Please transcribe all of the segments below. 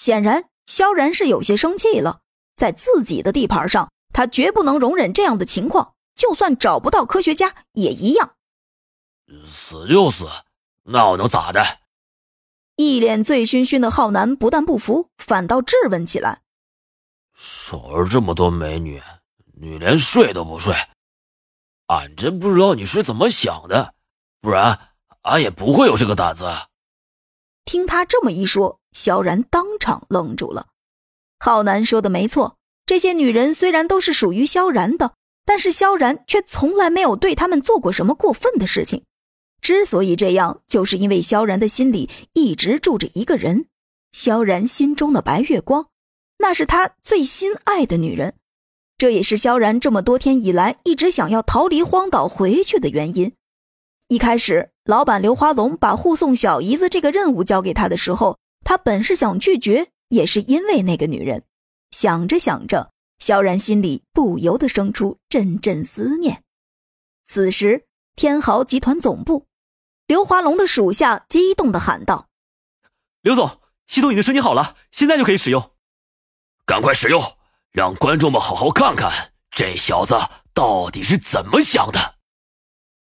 显然，萧然是有些生气了。在自己的地盘上，他绝不能容忍这样的情况，就算找不到科学家也一样。死就死，那我能咋的？一脸醉醺醺的浩南不但不服，反倒质问起来：“守着这么多美女，你连睡都不睡？俺真不知道你是怎么想的，不然俺也不会有这个胆子。”听他这么一说，萧然当场愣住了。浩南说的没错，这些女人虽然都是属于萧然的，但是萧然却从来没有对他们做过什么过分的事情。之所以这样，就是因为萧然的心里一直住着一个人，萧然心中的白月光，那是他最心爱的女人，这也是萧然这么多天以来一直想要逃离荒岛回去的原因。一开始，老板刘华龙把护送小姨子这个任务交给他的时候，他本是想拒绝，也是因为那个女人。想着想着，萧然心里不由得生出阵阵思念。此时，天豪集团总部。刘华龙的属下激动的喊道：“刘总，系统已经升级好了，现在就可以使用。赶快使用，让观众们好好看看这小子到底是怎么想的。”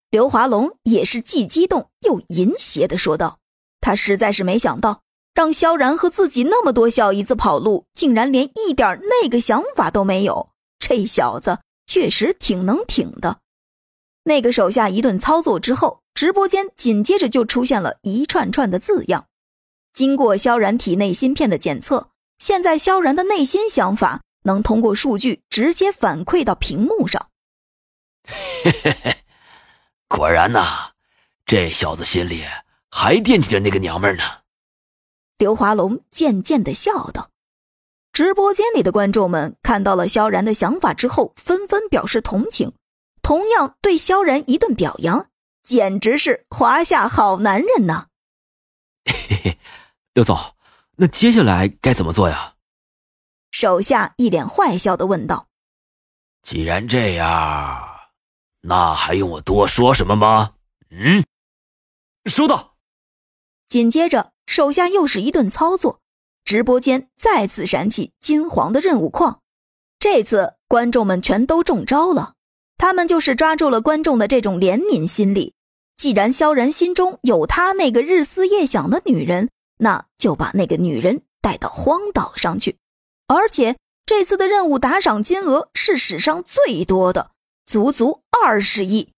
刘华龙也是既激动又淫邪的说道：“他实在是没想到，让萧然和自己那么多小姨子跑路，竟然连一点那个想法都没有。这小子确实挺能挺的。”那个手下一顿操作之后。直播间紧接着就出现了一串串的字样。经过萧然体内芯片的检测，现在萧然的内心想法能通过数据直接反馈到屏幕上。嘿嘿嘿，果然呐，这小子心里还惦记着那个娘们呢。刘华龙渐渐的笑道。直播间里的观众们看到了萧然的想法之后，纷纷表示同情，同样对萧然一顿表扬。简直是华夏好男人呐！嘿嘿，刘总，那接下来该怎么做呀？手下一脸坏笑的问道。既然这样，那还用我多说什么吗？嗯，收到。紧接着，手下又是一顿操作，直播间再次闪起金黄的任务框。这次观众们全都中招了，他们就是抓住了观众的这种怜悯心理。既然萧然心中有他那个日思夜想的女人，那就把那个女人带到荒岛上去。而且这次的任务打赏金额是史上最多的，足足二十亿。